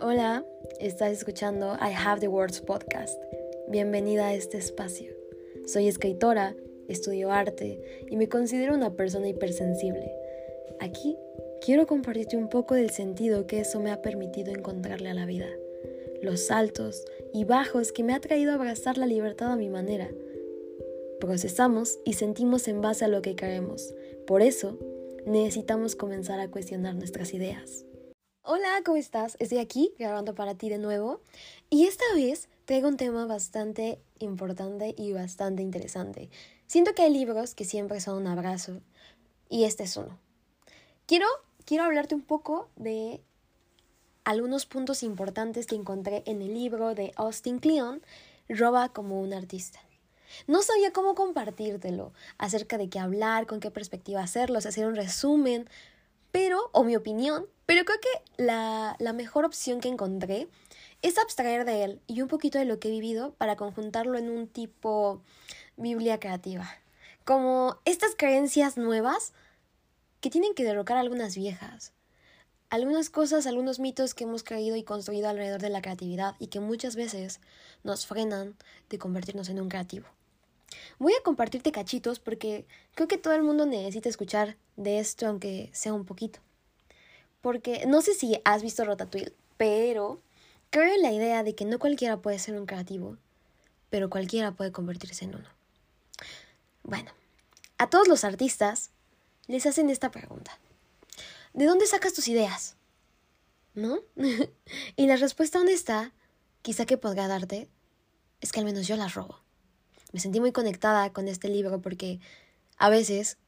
Hola, estás escuchando I Have the Words podcast. Bienvenida a este espacio. Soy escritora, estudio arte y me considero una persona hipersensible. Aquí quiero compartirte un poco del sentido que eso me ha permitido encontrarle a la vida, los altos y bajos que me ha traído a abrazar la libertad a mi manera. Procesamos y sentimos en base a lo que creemos. Por eso, necesitamos comenzar a cuestionar nuestras ideas. Hola, ¿cómo estás? Estoy aquí grabando para ti de nuevo y esta vez traigo un tema bastante importante y bastante interesante. Siento que hay libros que siempre son un abrazo y este es uno. Quiero, quiero hablarte un poco de algunos puntos importantes que encontré en el libro de Austin Kleon, Roba como un artista. No sabía cómo compartírtelo, acerca de qué hablar, con qué perspectiva hacerlo, hacer un resumen, pero, o mi opinión, pero creo que la, la mejor opción que encontré es abstraer de él y un poquito de lo que he vivido para conjuntarlo en un tipo Biblia creativa. Como estas creencias nuevas que tienen que derrocar algunas viejas. Algunas cosas, algunos mitos que hemos creído y construido alrededor de la creatividad y que muchas veces nos frenan de convertirnos en un creativo. Voy a compartirte cachitos porque creo que todo el mundo necesita escuchar de esto aunque sea un poquito porque no sé si has visto Ratatouille, pero creo en la idea de que no cualquiera puede ser un creativo, pero cualquiera puede convertirse en uno. Bueno, a todos los artistas les hacen esta pregunta. ¿De dónde sacas tus ideas? ¿No? y la respuesta honesta, quizá que podrá darte, es que al menos yo las robo. Me sentí muy conectada con este libro porque a veces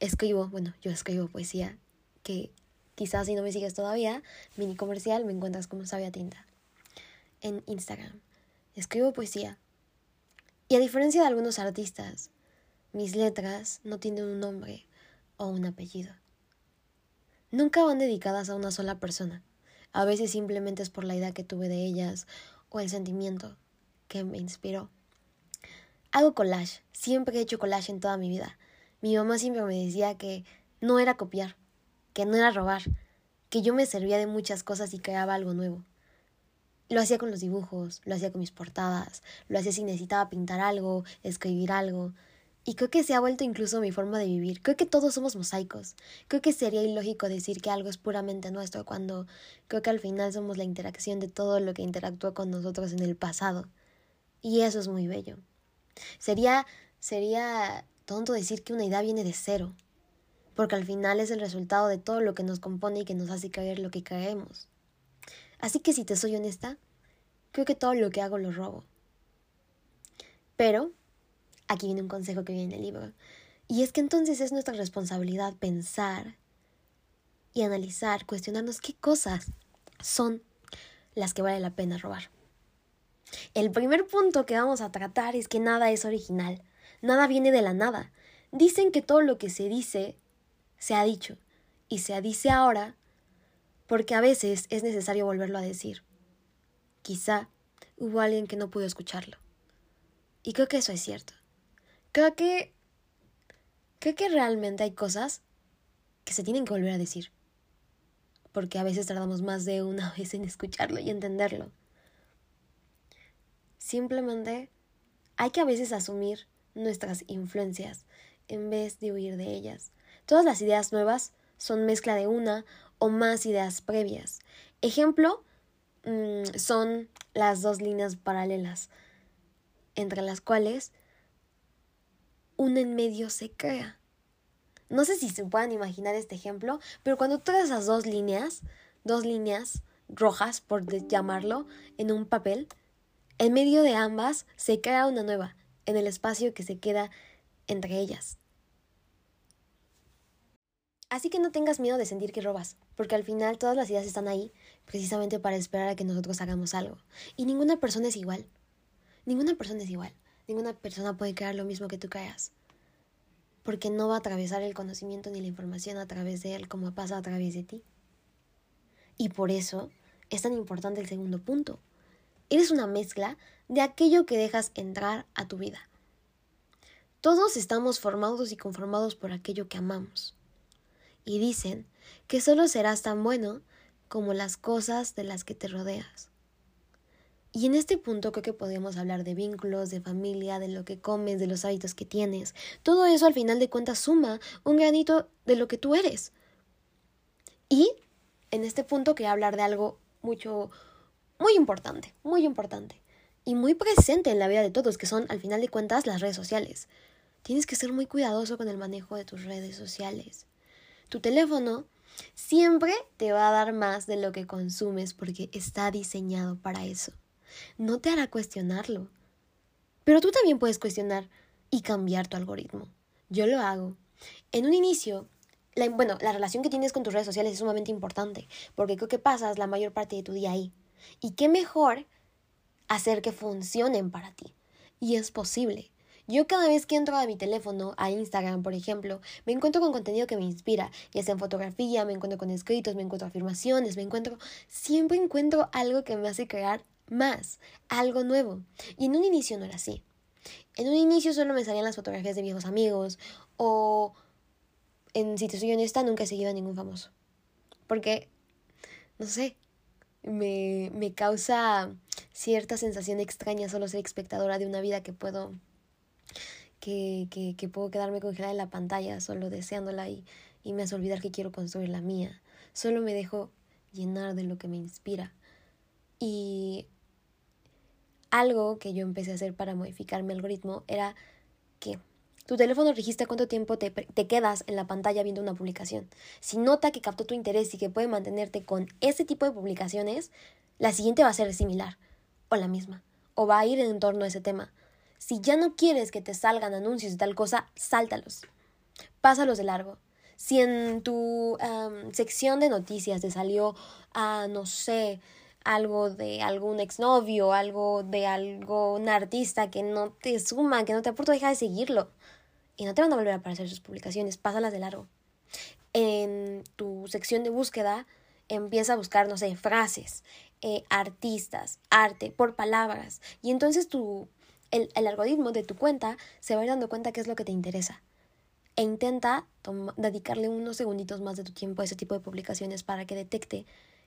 escribo, bueno, yo escribo poesía que Quizás si no me sigues todavía, mini comercial, me encuentras como Sabia Tinta. En Instagram. Escribo poesía. Y a diferencia de algunos artistas, mis letras no tienen un nombre o un apellido. Nunca van dedicadas a una sola persona. A veces simplemente es por la idea que tuve de ellas o el sentimiento que me inspiró. Hago collage. Siempre he hecho collage en toda mi vida. Mi mamá siempre me decía que no era copiar, que no era robar, que yo me servía de muchas cosas y creaba algo nuevo. Lo hacía con los dibujos, lo hacía con mis portadas, lo hacía si necesitaba pintar algo, escribir algo. Y creo que se ha vuelto incluso mi forma de vivir. Creo que todos somos mosaicos. Creo que sería ilógico decir que algo es puramente nuestro cuando creo que al final somos la interacción de todo lo que interactuó con nosotros en el pasado. Y eso es muy bello. Sería sería tonto decir que una idea viene de cero porque al final es el resultado de todo lo que nos compone y que nos hace caer lo que caemos. Así que si te soy honesta, creo que todo lo que hago lo robo. Pero, aquí viene un consejo que viene en el libro, y es que entonces es nuestra responsabilidad pensar y analizar, cuestionarnos qué cosas son las que vale la pena robar. El primer punto que vamos a tratar es que nada es original, nada viene de la nada. Dicen que todo lo que se dice se ha dicho y se dice ahora porque a veces es necesario volverlo a decir. Quizá hubo alguien que no pudo escucharlo. Y creo que eso es cierto. Creo que creo que realmente hay cosas que se tienen que volver a decir. Porque a veces tardamos más de una vez en escucharlo y entenderlo. Simplemente hay que a veces asumir nuestras influencias en vez de huir de ellas. Todas las ideas nuevas son mezcla de una o más ideas previas. Ejemplo mm, son las dos líneas paralelas, entre las cuales una en medio se crea. No sé si se puedan imaginar este ejemplo, pero cuando tú esas dos líneas, dos líneas rojas, por llamarlo, en un papel, en medio de ambas se crea una nueva, en el espacio que se queda entre ellas. Así que no tengas miedo de sentir que robas, porque al final todas las ideas están ahí precisamente para esperar a que nosotros hagamos algo. Y ninguna persona es igual. Ninguna persona es igual. Ninguna persona puede crear lo mismo que tú creas. Porque no va a atravesar el conocimiento ni la información a través de él como pasa a través de ti. Y por eso es tan importante el segundo punto. Eres una mezcla de aquello que dejas entrar a tu vida. Todos estamos formados y conformados por aquello que amamos y dicen que solo serás tan bueno como las cosas de las que te rodeas. Y en este punto creo que podemos hablar de vínculos, de familia, de lo que comes, de los hábitos que tienes. Todo eso al final de cuentas suma un granito de lo que tú eres. Y en este punto quería hablar de algo mucho, muy importante, muy importante y muy presente en la vida de todos, que son al final de cuentas las redes sociales. Tienes que ser muy cuidadoso con el manejo de tus redes sociales. Tu teléfono siempre te va a dar más de lo que consumes porque está diseñado para eso. No te hará cuestionarlo. Pero tú también puedes cuestionar y cambiar tu algoritmo. Yo lo hago. En un inicio, la, bueno, la relación que tienes con tus redes sociales es sumamente importante porque creo que pasas la mayor parte de tu día ahí. Y qué mejor hacer que funcionen para ti. Y es posible. Yo cada vez que entro a mi teléfono, a Instagram, por ejemplo, me encuentro con contenido que me inspira, ya sea en fotografía, me encuentro con escritos, me encuentro afirmaciones, me encuentro, siempre encuentro algo que me hace crear más, algo nuevo. Y en un inicio no era así. En un inicio solo me salían las fotografías de viejos amigos o, en si te soy honesta, nunca he seguido a ningún famoso. Porque, no sé, me, me causa cierta sensación extraña solo ser espectadora de una vida que puedo que, puedo quedarme congelada en la pantalla solo deseándola y, y me hace olvidar que quiero construir la mía. Solo me dejo llenar de lo que me inspira. Y algo que yo empecé a hacer para modificar mi algoritmo era que tu teléfono registra cuánto tiempo te, te, quedas en la pantalla viendo una publicación. Si nota que captó tu interés y que puede mantenerte con ese tipo de publicaciones, la siguiente va a ser similar o la misma, o va a ir en torno a ese tema. Si ya no quieres que te salgan anuncios de tal cosa, sáltalos. Pásalos de largo. Si en tu sección de noticias te salió, a no sé, algo de algún exnovio, algo de algún artista que no te suma, que no te aporta, deja de seguirlo. Y no te van a volver a aparecer sus publicaciones, pásalas de largo. En tu sección de búsqueda, empieza a buscar, no sé, frases, eh, artistas, arte, por palabras. Y entonces tu el, algoritmo de tu cuenta se va a ir dando cuenta qué es lo que te interesa. E intenta dedicarle unos segunditos más de tu tiempo a ese tipo de publicaciones para que detecte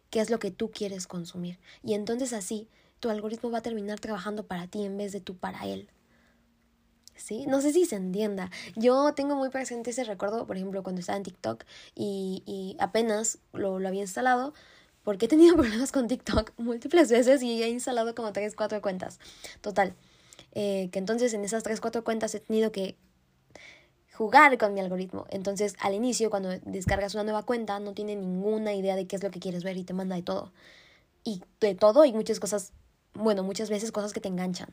qué es lo que tú quieres consumir. Y entonces así tu algoritmo va a terminar trabajando para ti en vez de tú para él. ¿Sí? No sé si se entienda. Yo tengo muy presente ese recuerdo, por ejemplo, cuando estaba en TikTok y, y apenas lo, lo había instalado, porque he tenido problemas con TikTok múltiples veces y he instalado como 3, 4 cuentas. Total. Eh, que entonces en esas 3, 4 cuentas he tenido que jugar con mi algoritmo. Entonces, al inicio, cuando descargas una nueva cuenta, no tiene ninguna idea de qué es lo que quieres ver y te manda de todo. Y de todo y muchas cosas, bueno, muchas veces cosas que te enganchan.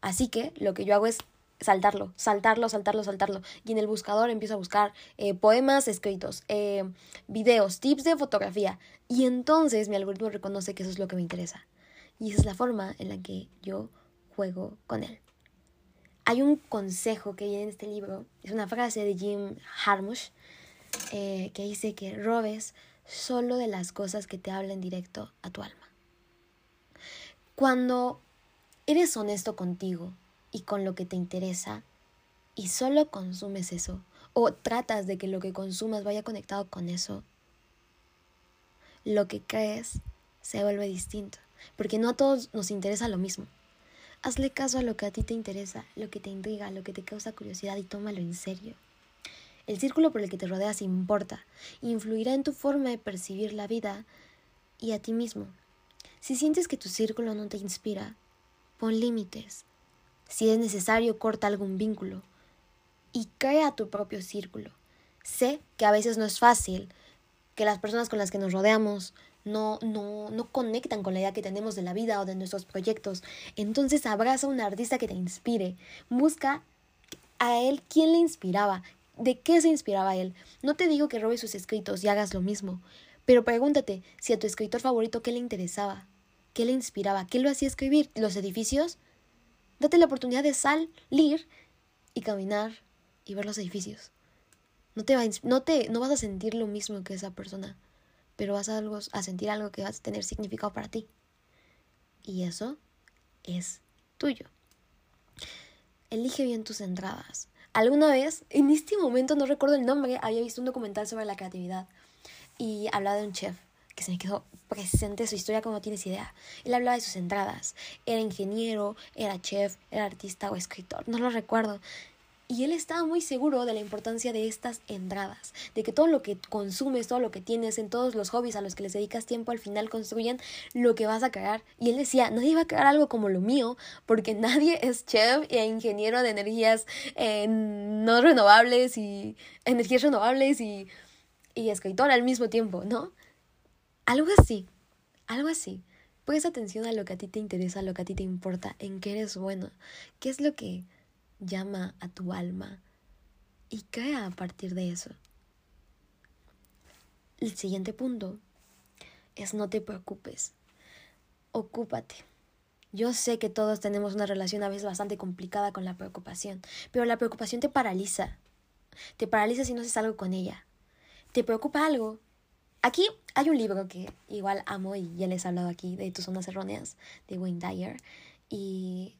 Así que lo que yo hago es saltarlo, saltarlo, saltarlo, saltarlo. Y en el buscador empiezo a buscar eh, poemas escritos, eh, videos, tips de fotografía. Y entonces mi algoritmo reconoce que eso es lo que me interesa. Y esa es la forma en la que yo juego con él. Hay un consejo que viene en este libro, es una frase de Jim Harmush, eh, que dice que robes solo de las cosas que te hablen directo a tu alma. Cuando eres honesto contigo y con lo que te interesa y solo consumes eso o tratas de que lo que consumas vaya conectado con eso, lo que crees se vuelve distinto, porque no a todos nos interesa lo mismo. Hazle caso a lo que a ti te interesa, lo que te intriga, lo que te causa curiosidad y tómalo en serio. El círculo por el que te rodeas importa, influirá en tu forma de percibir la vida y a ti mismo. Si sientes que tu círculo no te inspira, pon límites, si es necesario, corta algún vínculo y crea tu propio círculo. Sé que a veces no es fácil, que las personas con las que nos rodeamos no, no, no conectan con la idea que tenemos de la vida o de nuestros proyectos. Entonces abraza a un artista que te inspire. Busca a él quién le inspiraba, de qué se inspiraba él. No te digo que robes sus escritos y hagas lo mismo, pero pregúntate si a tu escritor favorito qué le interesaba, qué le inspiraba, qué lo hacía escribir, los edificios, Date la oportunidad de salir y caminar y ver los edificios. No te, va no te no vas a sentir lo mismo que esa persona, pero vas a, algo, a sentir algo que va a tener significado para ti. Y eso es tuyo. Elige bien tus entradas. Alguna vez, en este momento no recuerdo el nombre, había visto un documental sobre la creatividad y hablaba de un chef que se me quedó presente su historia como tienes idea. Él hablaba de sus entradas. Era ingeniero, era chef, era artista o escritor, no lo recuerdo. Y él estaba muy seguro de la importancia de estas entradas, de que todo lo que consumes, todo lo que tienes, en todos los hobbies a los que les dedicas tiempo, al final construyen lo que vas a crear. Y él decía, nadie va a crear algo como lo mío, porque nadie es chef e ingeniero de energías eh, no renovables y energías renovables y, y escritor al mismo tiempo, ¿no? Algo así, algo así. Presta atención a lo que a ti te interesa, a lo que a ti te importa, en qué eres bueno, qué es lo que llama a tu alma y crea a partir de eso. El siguiente punto es no te preocupes, ocúpate. Yo sé que todos tenemos una relación a veces bastante complicada con la preocupación, pero la preocupación te paraliza. Te paraliza si no haces algo con ella. Te preocupa algo. Aquí hay un libro que igual amo y ya les he hablado aquí de tus zonas erróneas de Wayne Dyer y,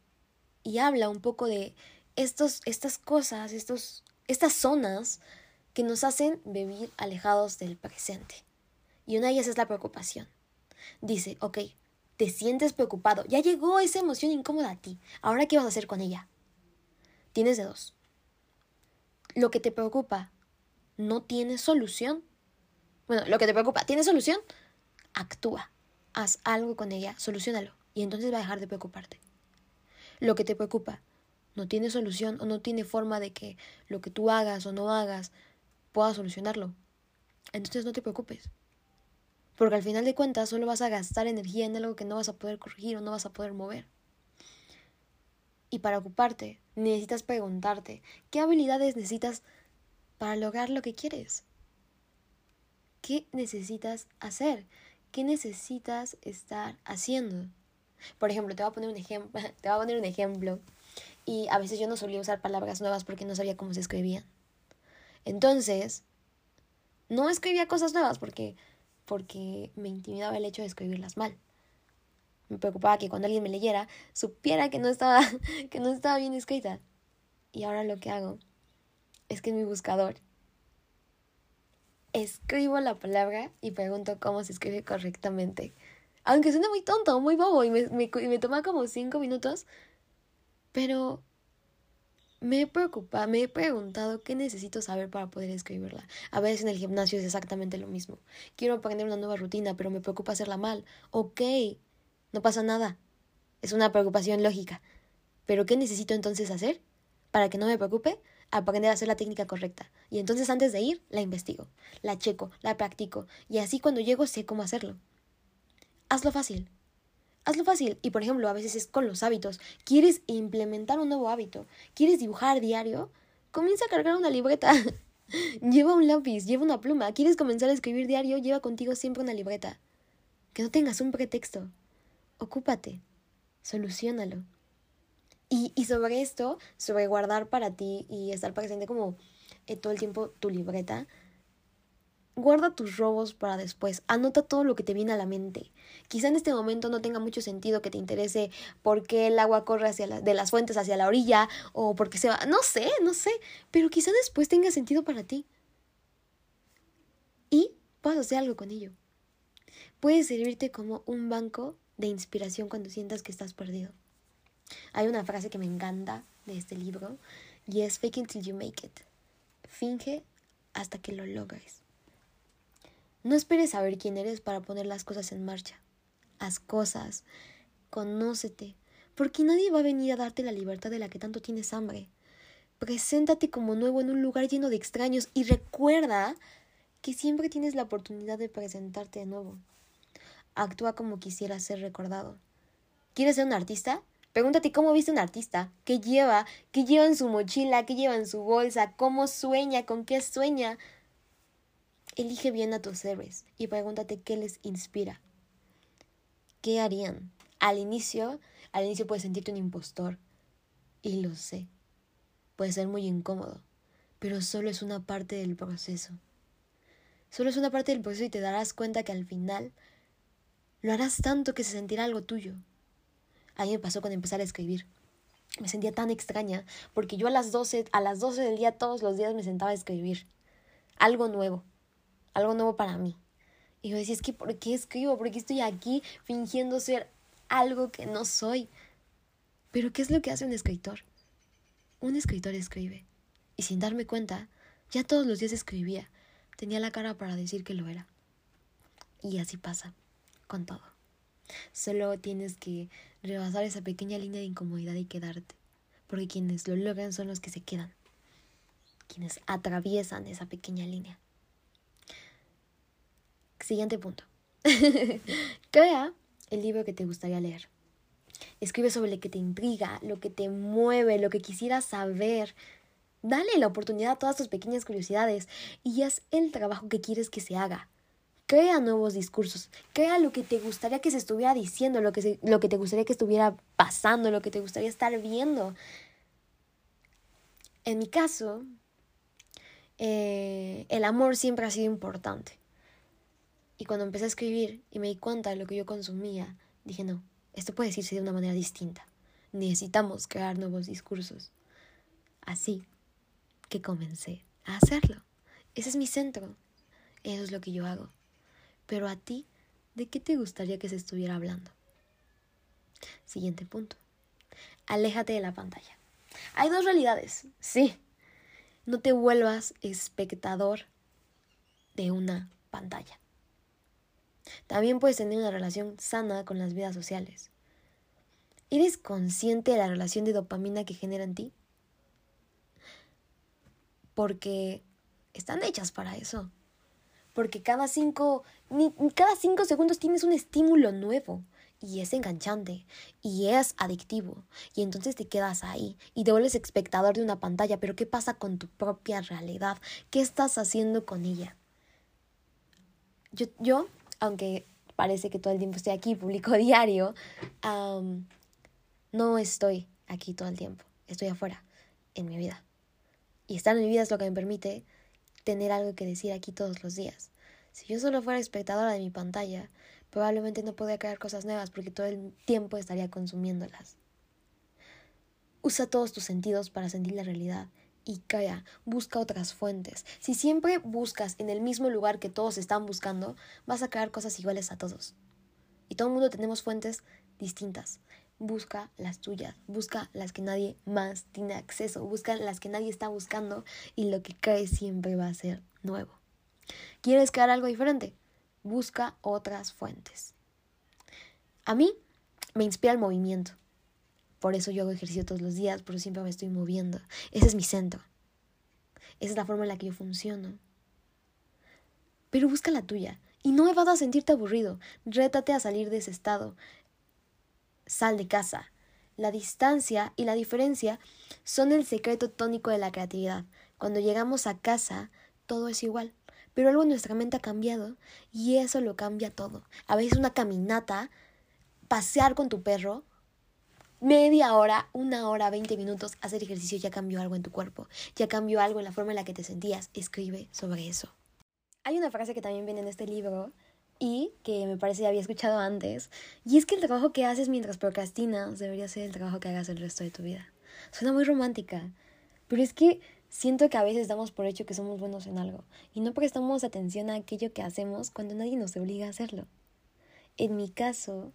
y habla un poco de estos, estas cosas, estos, estas zonas que nos hacen vivir alejados del presente. Y una de ellas es la preocupación. Dice, ok, te sientes preocupado, ya llegó esa emoción incómoda a ti, ahora qué vas a hacer con ella. Tienes de dos. Lo que te preocupa no tiene solución. Bueno, lo que te preocupa tiene solución. Actúa, haz algo con ella, solucionalo y entonces va a dejar de preocuparte. Lo que te preocupa no tiene solución o no tiene forma de que lo que tú hagas o no hagas pueda solucionarlo. Entonces no te preocupes. Porque al final de cuentas solo vas a gastar energía en algo que no vas a poder corregir o no vas a poder mover. Y para ocuparte, necesitas preguntarte, ¿qué habilidades necesitas para lograr lo que quieres? ¿Qué necesitas hacer? ¿Qué necesitas estar haciendo? Por ejemplo, te voy a poner un ejemplo, te voy a poner un ejemplo y a veces yo no solía usar palabras nuevas porque no sabía cómo se escribían. Entonces, no escribía cosas nuevas porque, porque me intimidaba el hecho de escribirlas mal. Me preocupaba que cuando alguien me leyera supiera que no estaba, que no estaba bien escrita. Y ahora lo que hago es que en mi buscador escribo la palabra y pregunto cómo se escribe correctamente. Aunque suene muy tonto, muy bobo y me, me, me toma como cinco minutos, pero me preocupa, me he preguntado qué necesito saber para poder escribirla. A veces en el gimnasio es exactamente lo mismo. Quiero aprender una nueva rutina, pero me preocupa hacerla mal. Ok, no pasa nada. Es una preocupación lógica. Pero ¿qué necesito entonces hacer? Para que no me preocupe, aprender a hacer la técnica correcta. Y entonces antes de ir, la investigo, la checo, la practico. Y así cuando llego sé cómo hacerlo. Hazlo fácil. Hazlo fácil. Y por ejemplo, a veces es con los hábitos. ¿Quieres implementar un nuevo hábito? ¿Quieres dibujar diario? Comienza a cargar una libreta. lleva un lápiz, lleva una pluma. ¿Quieres comenzar a escribir diario? Lleva contigo siempre una libreta. Que no tengas un pretexto. Ocúpate. Solucionalo. Y, y sobre esto, sobre guardar para ti y estar presente como eh, todo el tiempo tu libreta, Guarda tus robos para después. Anota todo lo que te viene a la mente. Quizá en este momento no tenga mucho sentido que te interese por qué el agua corre hacia de las fuentes hacia la orilla o por qué se va. No sé, no sé. Pero quizá después tenga sentido para ti. Y puedes hacer algo con ello. Puede servirte como un banco de inspiración cuando sientas que estás perdido. Hay una frase que me encanta de este libro y es fake until you make it. Finge hasta que lo logres. No esperes saber quién eres para poner las cosas en marcha. Haz cosas, conócete, porque nadie va a venir a darte la libertad de la que tanto tienes hambre. Preséntate como nuevo en un lugar lleno de extraños y recuerda que siempre tienes la oportunidad de presentarte de nuevo. Actúa como quisieras ser recordado. ¿Quieres ser un artista? Pregúntate cómo viste un artista, qué lleva, qué lleva en su mochila, qué lleva en su bolsa, cómo sueña, con qué sueña. Elige bien a tus héroes y pregúntate qué les inspira. ¿Qué harían? Al inicio, al inicio puedes sentirte un impostor. Y lo sé. Puede ser muy incómodo, pero solo es una parte del proceso. Solo es una parte del proceso y te darás cuenta que al final lo harás tanto que se sentirá algo tuyo. A mí me pasó cuando empecé a escribir. Me sentía tan extraña porque yo a las 12, a las 12 del día todos los días me sentaba a escribir. Algo nuevo algo nuevo para mí. Y yo decía, es que ¿por qué escribo? ¿Por qué estoy aquí fingiendo ser algo que no soy? Pero ¿qué es lo que hace un escritor? Un escritor escribe. Y sin darme cuenta, ya todos los días escribía. Tenía la cara para decir que lo era. Y así pasa con todo. Solo tienes que rebasar esa pequeña línea de incomodidad y quedarte. Porque quienes lo logran son los que se quedan. Quienes atraviesan esa pequeña línea. Siguiente punto. Crea el libro que te gustaría leer. Escribe sobre lo que te intriga, lo que te mueve, lo que quisieras saber. Dale la oportunidad a todas tus pequeñas curiosidades y haz el trabajo que quieres que se haga. Crea nuevos discursos, crea lo que te gustaría que se estuviera diciendo, lo que, lo que te gustaría que estuviera pasando, lo que te gustaría estar viendo. En mi caso, eh, el amor siempre ha sido importante. Y cuando empecé a escribir y me di cuenta de lo que yo consumía, dije, no, esto puede decirse de una manera distinta. Necesitamos crear nuevos discursos. Así que comencé a hacerlo. Ese es mi centro. Eso es lo que yo hago. Pero a ti, ¿de qué te gustaría que se estuviera hablando? Siguiente punto. Aléjate de la pantalla. Hay dos realidades, sí. No te vuelvas espectador de una pantalla. También puedes tener una relación sana con las vidas sociales. ¿Eres consciente de la relación de dopamina que genera en ti? Porque están hechas para eso porque cada cinco, cada cinco segundos tienes un estímulo nuevo y es enganchante y es adictivo y entonces te quedas ahí y te vuelves espectador de una pantalla, pero ¿qué pasa con tu propia realidad? ¿Qué estás haciendo con ella? Yo, yo aunque parece que todo el tiempo estoy aquí, publico diario, no estoy aquí todo el tiempo, estoy afuera, en mi vida. Y estar en mi vida es lo que me permite tener algo que decir aquí todos los días. Si yo solo fuera espectadora de mi pantalla, probablemente no podría crear cosas nuevas porque todo el tiempo estaría consumiéndolas. Usa todos tus sentidos para sentir la realidad y crea, busca otras fuentes. Si siempre buscas en el mismo lugar que todos están buscando, vas a crear cosas iguales a todos. Y todo el mundo tenemos fuentes distintas. Busca las tuyas, busca las que nadie más tiene acceso, busca las que nadie está buscando y lo que crees siempre va a ser nuevo. ¿Quieres crear algo diferente? Busca otras fuentes. A mí me inspira el movimiento. Por eso yo hago ejercicio todos los días, por eso siempre me estoy moviendo. Ese es mi centro. Esa es la forma en la que yo funciono. Pero busca la tuya y no vas a sentirte aburrido. Rétate a salir de ese estado sal de casa. La distancia y la diferencia son el secreto tónico de la creatividad. Cuando llegamos a casa, todo es igual. Pero algo en nuestra mente ha cambiado y eso lo cambia todo. A veces una caminata, pasear con tu perro, media hora, una hora, veinte minutos, hacer ejercicio ya cambió algo en tu cuerpo, ya cambió algo en la forma en la que te sentías. Escribe sobre eso. Hay una frase que también viene en este libro y que me parece ya había escuchado antes, y es que el trabajo que haces mientras procrastinas debería ser el trabajo que hagas el resto de tu vida. Suena muy romántica, pero es que siento que a veces damos por hecho que somos buenos en algo y no prestamos atención a aquello que hacemos cuando nadie nos obliga a hacerlo. En mi caso,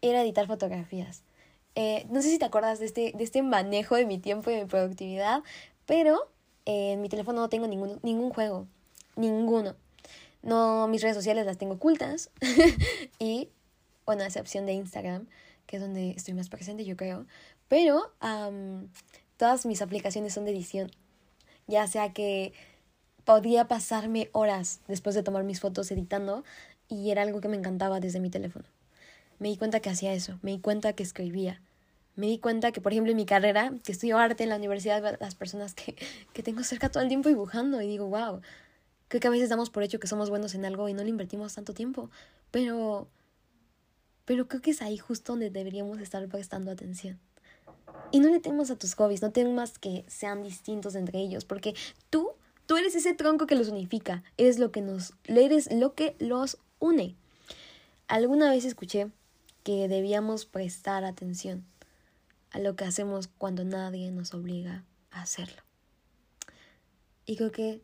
era editar fotografías. Eh, no sé si te acuerdas de este, de este manejo de mi tiempo y de mi productividad, pero en mi teléfono no tengo ningún, ningún juego. Ninguno. No, mis redes sociales las tengo ocultas. y, bueno, a excepción de Instagram, que es donde estoy más presente, yo creo. Pero todas mis aplicaciones son de edición. Ya sea que podía pasarme horas después de tomar mis fotos editando y era algo que me encantaba desde mi teléfono. Me di cuenta que hacía eso, me di cuenta que escribía. Me di cuenta que, por ejemplo, en mi carrera, que estudio arte en la universidad, las personas que, que tengo cerca todo el tiempo dibujando y digo, wow, Creo que a veces damos por hecho que somos buenos en algo y no le invertimos tanto tiempo, pero pero creo que es ahí justo donde deberíamos estar prestando atención. Y no le temas a tus hobbies, no temas que sean distintos entre ellos, porque tú, tú eres ese tronco que los unifica, eres lo que nos, eres lo que los une. Alguna vez escuché que debíamos prestar atención a lo que hacemos cuando nadie nos obliga a hacerlo. Y creo que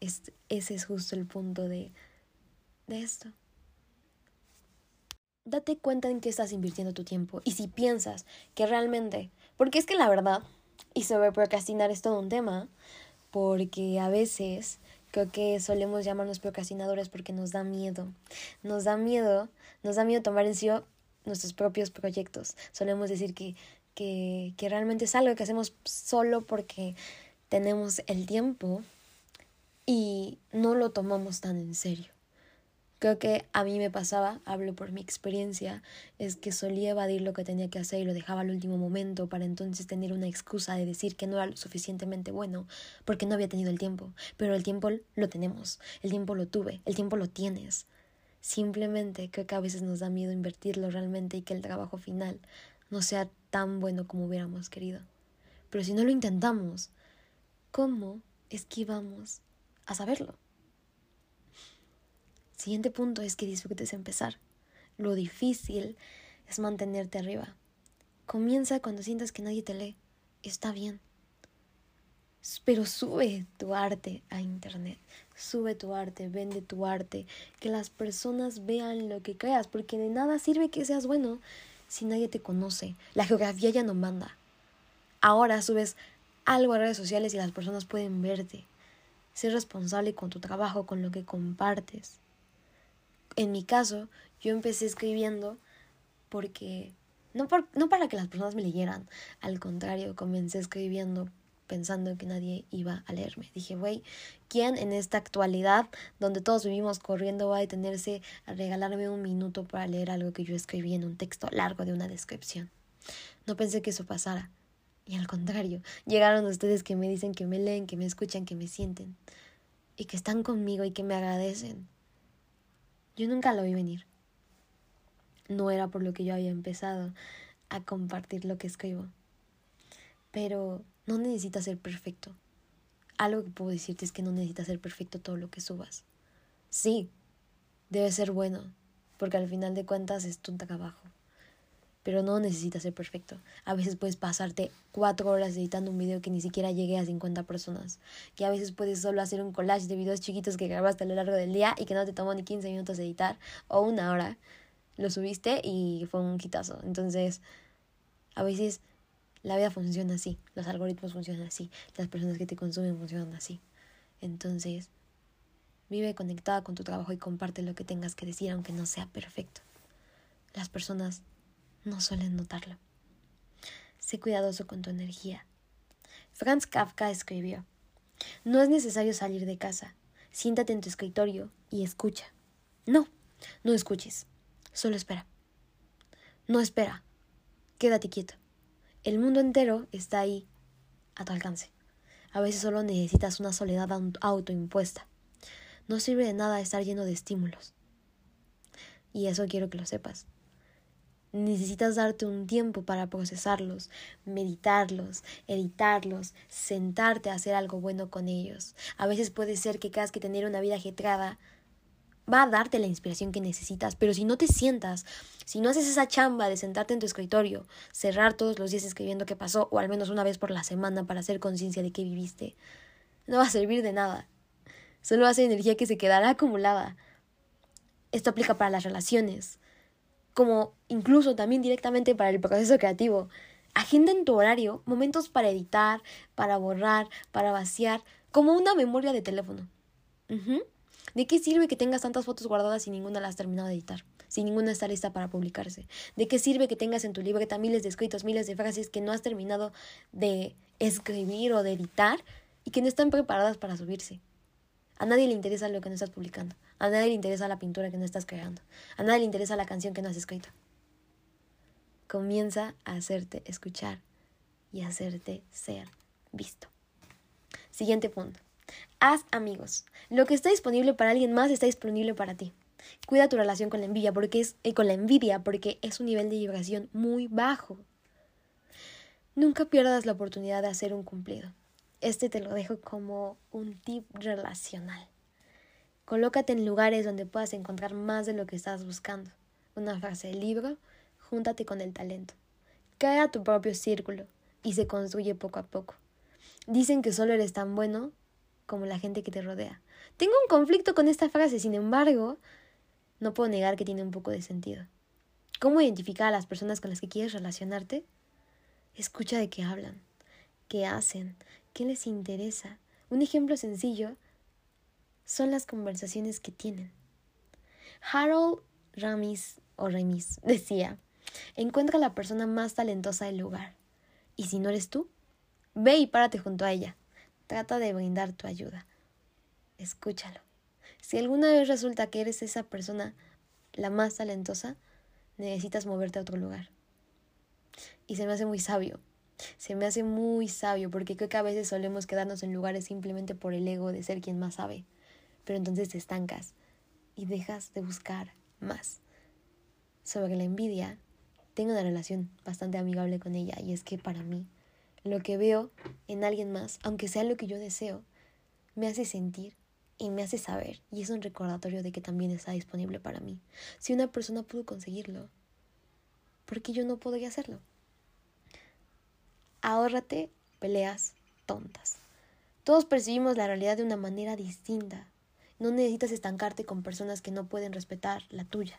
ese es justo el punto de de esto. Date cuenta en qué estás invirtiendo tu tiempo y si piensas que realmente, porque es que la verdad, y sobre procrastinar es todo un tema, porque a veces creo que solemos llamarnos procrastinadores porque nos da miedo. Nos da miedo, nos da miedo tomar en serio nuestros propios proyectos. Solemos decir que, que, que realmente es algo que hacemos solo porque tenemos el tiempo y no lo tomamos tan en serio. Creo que a mí me pasaba, hablo por mi experiencia, es que solía evadir lo que tenía que hacer y lo dejaba al último momento para entonces tener una excusa de decir que no era lo suficientemente bueno porque no había tenido el tiempo. Pero el tiempo lo tenemos, el tiempo lo tuve, el tiempo lo tienes. Simplemente que a veces nos da miedo invertirlo realmente y que el trabajo final no sea tan bueno como hubiéramos querido. Pero si no lo intentamos, ¿cómo es que a saberlo? Siguiente punto es que disfrutes empezar. Lo difícil es mantenerte arriba. Comienza cuando sientas que nadie te lee. Está bien. Pero sube tu arte a internet. Sube tu arte, vende tu arte. Que las personas vean lo que creas. Porque de nada sirve que seas bueno si nadie te conoce. La geografía ya no manda. Ahora subes algo a redes sociales y las personas pueden verte. Sé responsable con tu trabajo, con lo que compartes en mi caso, yo empecé escribiendo porque, no, por, no para que las personas me leyeran, al contrario, comencé escribiendo pensando que nadie iba a leerme. Dije, güey, ¿quién en esta actualidad, donde todos vivimos corriendo, va a detenerse a regalarme un minuto para leer algo que yo escribí en un texto largo de una descripción? No pensé que eso pasara. Y al contrario, llegaron ustedes que me dicen que me leen, que me escuchan, que me sienten. Y que están conmigo y que me agradecen. Yo nunca lo vi venir. No era por lo que yo había empezado a compartir lo que escribo. Pero no necesitas ser perfecto. Algo que puedo decirte es que no necesitas ser perfecto todo lo que subas. Sí, debe ser bueno, porque al final de cuentas es tu trabajo pero no necesitas ser perfecto. A veces puedes pasarte cuatro horas editando un video que ni siquiera llegue a 50 personas. Que a veces puedes solo hacer un collage de videos chiquitos que grabaste a lo largo del día y que no te tomó ni 15 minutos editar o una hora. Lo subiste y fue un quitazo. Entonces, a veces la vida funciona así. Los algoritmos funcionan así. Las personas que te consumen funcionan así. Entonces, vive conectada con tu trabajo y comparte lo que tengas que decir, aunque no sea perfecto. Las personas no suelen notarlo. Sé cuidadoso con tu energía. Franz Kafka escribió, No es necesario salir de casa. Siéntate en tu escritorio y escucha. No, no escuches. Solo espera. No espera. Quédate quieto. El mundo entero está ahí, a tu alcance. A veces solo necesitas una soledad autoimpuesta. No sirve de nada estar lleno de estímulos. Y eso quiero que lo sepas. Necesitas darte un tiempo para procesarlos, meditarlos, editarlos, sentarte a hacer algo bueno con ellos. A veces puede ser que cada que tener una vida ajetrada va a darte la inspiración que necesitas, pero si no te sientas, si no haces esa chamba de sentarte en tu escritorio, cerrar todos los días escribiendo qué pasó, o al menos una vez por la semana para hacer conciencia de qué viviste, no va a servir de nada. Solo hace energía que se quedará acumulada. Esto aplica para las relaciones, como incluso también directamente para el proceso creativo. Agenda en tu horario momentos para editar, para borrar, para vaciar, como una memoria de teléfono. ¿De qué sirve que tengas tantas fotos guardadas y ninguna las has terminado de editar? Si ninguna está lista para publicarse. ¿De qué sirve que tengas en tu libreta miles de escritos, miles de frases que no has terminado de escribir o de editar y que no están preparadas para subirse? A nadie le interesa lo que no estás publicando. A nadie le interesa la pintura que no estás creando. A nadie le interesa la canción que no has escrito. Comienza a hacerte escuchar y hacerte ser visto. Siguiente punto. Haz amigos. Lo que está disponible para alguien más está disponible para ti. Cuida tu relación con la envidia porque es eh, con la envidia porque es un nivel de vibración muy bajo. Nunca pierdas la oportunidad de hacer un cumplido. Este te lo dejo como un tip relacional. Colócate en lugares donde puedas encontrar más de lo que estás buscando. Una frase del libro, júntate con el talento. Crea tu propio círculo y se construye poco a poco. Dicen que solo eres tan bueno como la gente que te rodea. Tengo un conflicto con esta frase, sin embargo, no puedo negar que tiene un poco de sentido. ¿Cómo identificar a las personas con las que quieres relacionarte? Escucha de qué hablan, qué hacen, qué les interesa. Un ejemplo sencillo son las conversaciones que tienen. Harold Ramis o Remis decía, encuentra a la persona más talentosa del lugar. Y si no eres tú, ve y párate junto a ella. Trata de brindar tu ayuda. Escúchalo. Si alguna vez resulta que eres esa persona la más talentosa, necesitas moverte a otro lugar. Y se me hace muy sabio. Se me hace muy sabio porque creo que a veces solemos quedarnos en lugares simplemente por el ego de ser quien más sabe. Pero entonces te estancas y dejas de buscar más. Sobre la envidia, tengo una relación bastante amigable con ella y es que para mí lo que veo en alguien más, aunque sea lo que yo deseo, me hace sentir y me hace saber y es un recordatorio de que también está disponible para mí. Si una persona pudo conseguirlo, ¿por qué yo no podría hacerlo? Ahórrate peleas tontas. Todos percibimos la realidad de una manera distinta. No necesitas estancarte con personas que no pueden respetar la tuya.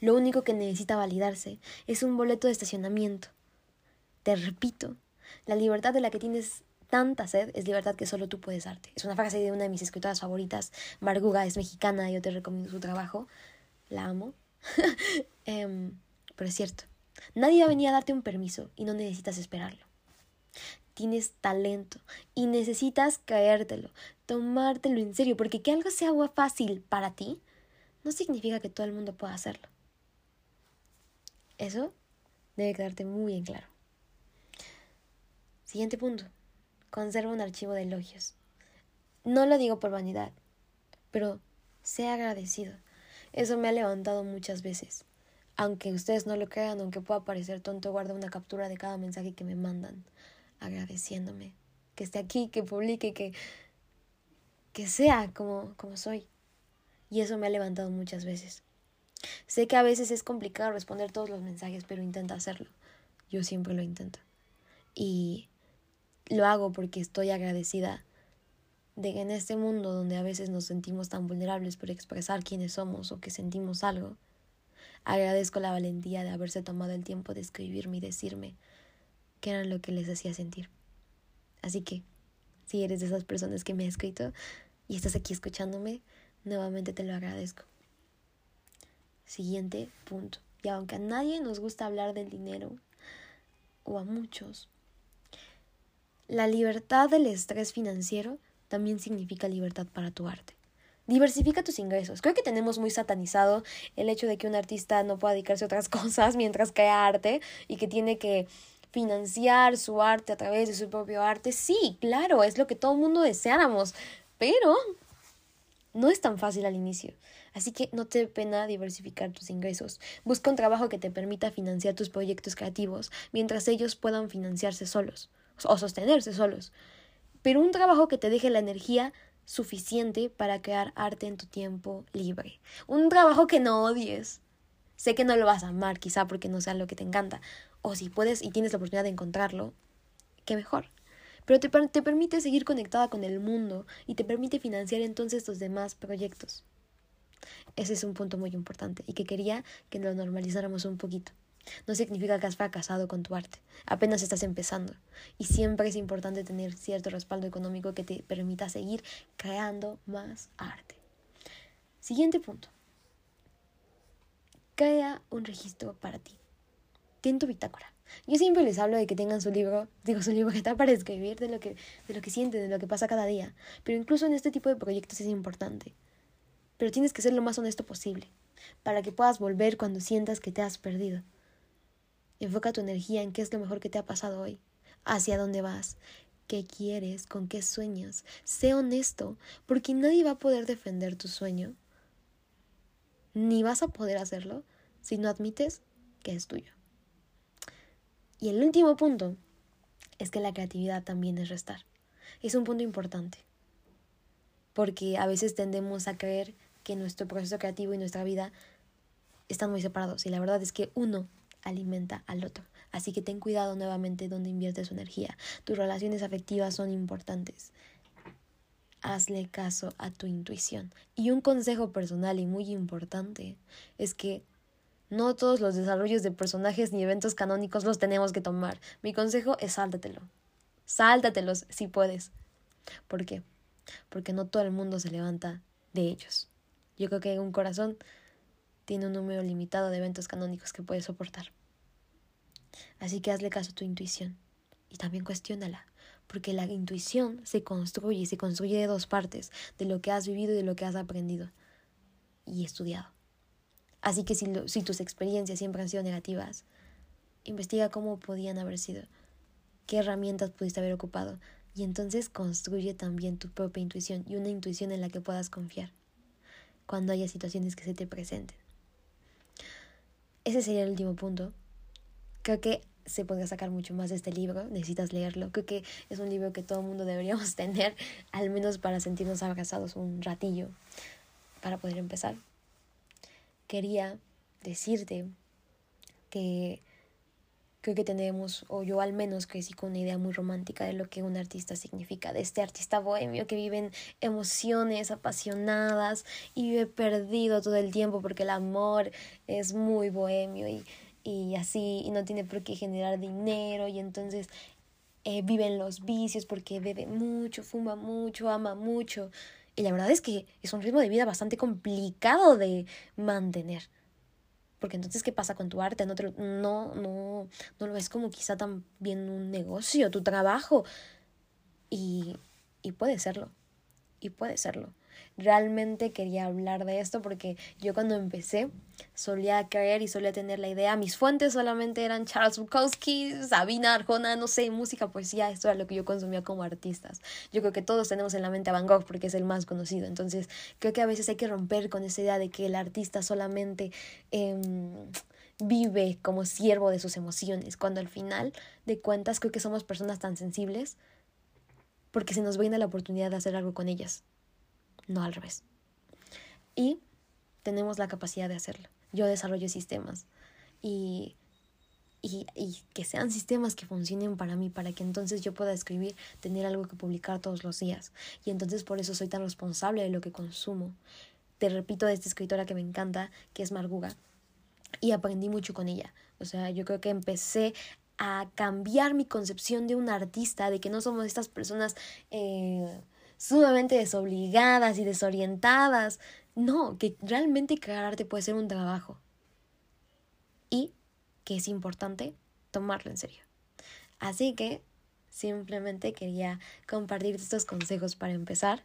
Lo único que necesita validarse es un boleto de estacionamiento. Te repito, la libertad de la que tienes tanta sed es libertad que solo tú puedes darte. Es una frase de una de mis escritoras favoritas, Marguga, es mexicana, yo te recomiendo su trabajo, la amo. Em, pero es cierto, nadie va a venir a darte un permiso y no necesitas esperarlo. Tienes talento y necesitas caértelo, tomártelo en serio, porque que algo sea fácil para ti no significa que todo el mundo pueda hacerlo. Eso debe quedarte muy en claro. Siguiente punto. Conserva un archivo de elogios. No lo digo por vanidad, pero sea agradecido. Eso me ha levantado muchas veces. Aunque ustedes no lo crean, aunque pueda parecer tonto, guardo una captura de cada mensaje que me mandan, agradeciéndome. Que esté aquí, que publique, que, que sea como, como soy. Y eso me ha levantado muchas veces. Sé que a veces es complicado responder todos los mensajes, pero intenta hacerlo. Yo siempre lo intento. Y lo hago porque estoy agradecida de que en este mundo donde a veces nos sentimos tan vulnerables por expresar quiénes somos o que sentimos algo, agradezco la valentía de haberse tomado el tiempo de escribirme y decirme qué era lo que les hacía sentir. Así que, si eres de esas personas que me ha escrito y estás aquí escuchándome, nuevamente te lo agradezco. Siguiente punto. Y aunque a nadie nos gusta hablar del dinero, o a muchos, la libertad del estrés financiero también significa libertad para tu arte. Diversifica tus ingresos. Creo que tenemos muy satanizado el hecho de que un artista no pueda dedicarse a otras cosas mientras crea arte y que tiene que financiar su arte a través de su propio arte. Sí, claro, es lo que todo el mundo deseáramos, pero no es tan fácil al inicio. Así que no te pena diversificar tus ingresos. Busca un trabajo que te permita financiar tus proyectos creativos mientras ellos puedan financiarse solos o sostenerse solos. Pero un trabajo que te deje la energía suficiente para crear arte en tu tiempo libre. Un trabajo que no odies. Sé que no lo vas a amar quizá porque no sea lo que te encanta. O si puedes y tienes la oportunidad de encontrarlo, qué mejor. Pero te, te permite seguir conectada con el mundo y te permite financiar entonces los demás proyectos. Ese es un punto muy importante y que quería que lo normalizáramos un poquito. No significa que has fracasado con tu arte, apenas estás empezando. Y siempre es importante tener cierto respaldo económico que te permita seguir creando más arte. Siguiente punto. Crea un registro para ti. Ten tu bitácora. Yo siempre les hablo de que tengan su libro, digo su libreta para escribir de lo que, de lo que sienten, de lo que pasa cada día. Pero incluso en este tipo de proyectos es importante. Pero tienes que ser lo más honesto posible, para que puedas volver cuando sientas que te has perdido. Enfoca tu energía en qué es lo mejor que te ha pasado hoy, hacia dónde vas, qué quieres, con qué sueñas. Sé honesto, porque nadie va a poder defender tu sueño, ni vas a poder hacerlo si no admites que es tuyo. Y el último punto es que la creatividad también es restar. Es un punto importante, porque a veces tendemos a creer que nuestro proceso creativo y nuestra vida están muy separados, y la verdad es que uno alimenta al otro. Así que ten cuidado nuevamente donde inviertes su energía. Tus relaciones afectivas son importantes. hazle caso a tu intuición. Y un consejo personal y muy importante es que no todos los desarrollos de personajes ni eventos canónicos los tenemos que tomar. Mi consejo es sáltatelo. Sáltatelos si puedes. ¿Por qué? Porque no todo el mundo se levanta de ellos. Yo creo que un corazón tiene un número limitado de eventos canónicos que puede soportar. Así que hazle caso a tu intuición y también cuestiónala, porque la intuición se construye y se construye de dos partes, de lo que has vivido y de lo que has aprendido y estudiado. Así que si, si tus experiencias siempre han sido negativas, investiga cómo podían haber sido, qué herramientas pudiste haber ocupado y entonces construye también tu propia intuición y una intuición en la que puedas confiar cuando haya situaciones que se te presenten. Ese sería el último punto. Creo que se podría sacar mucho más de este libro, necesitas leerlo. Creo que es un libro que todo el mundo deberíamos tener, al menos para sentirnos abrazados un ratillo, para poder empezar. Quería decirte que creo que tenemos, o yo al menos crecí con una idea muy romántica de lo que un artista significa, de este artista bohemio que vive emociones apasionadas y vive perdido todo el tiempo porque el amor es muy bohemio y y así, y no tiene por qué generar dinero, y entonces eh, vive en los vicios porque bebe mucho, fuma mucho, ama mucho. Y la verdad es que es un ritmo de vida bastante complicado de mantener. Porque entonces, ¿qué pasa con tu arte? No, no, no, no lo ves como quizá también un negocio, tu trabajo. Y, y puede serlo. Y puede serlo realmente quería hablar de esto porque yo cuando empecé solía creer y solía tener la idea, mis fuentes solamente eran Charles Bukowski, Sabina Arjona, no sé, música, poesía, esto era lo que yo consumía como artistas. Yo creo que todos tenemos en la mente a Van Gogh porque es el más conocido, entonces creo que a veces hay que romper con esa idea de que el artista solamente... Em, vive como siervo de sus emociones, cuando al final de cuentas creo que somos personas tan sensibles porque se nos brinda la oportunidad de hacer algo con ellas no al revés. Y tenemos la capacidad de hacerlo. Yo desarrollo sistemas y, y, y, que sean sistemas que funcionen para mí, para que entonces yo pueda escribir, tener algo que publicar todos los días. Y entonces por eso soy tan responsable de lo que consumo. Te repito de esta escritora que me encanta, que es Marguga, y aprendí mucho con ella. O sea, yo creo que empecé a cambiar mi concepción de un artista, de que no somos estas personas... Eh, sumamente desobligadas y desorientadas. No, que realmente crear arte puede ser un trabajo. Y que es importante tomarlo en serio. Así que simplemente quería compartirte estos consejos para empezar.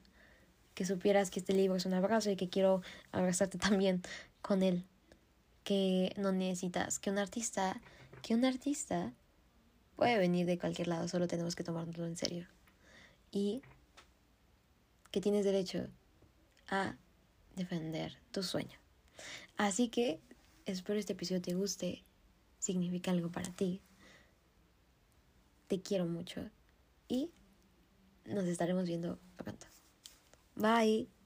Que supieras que este libro es un abrazo y que quiero abrazarte también con él. Que no necesitas que un artista, que un artista puede venir de cualquier lado, solo tenemos que tomárnoslo en serio. Y que tienes derecho a defender tu sueño. Así que espero este episodio te guste, significa algo para ti. Te quiero mucho y nos estaremos viendo pronto. Bye.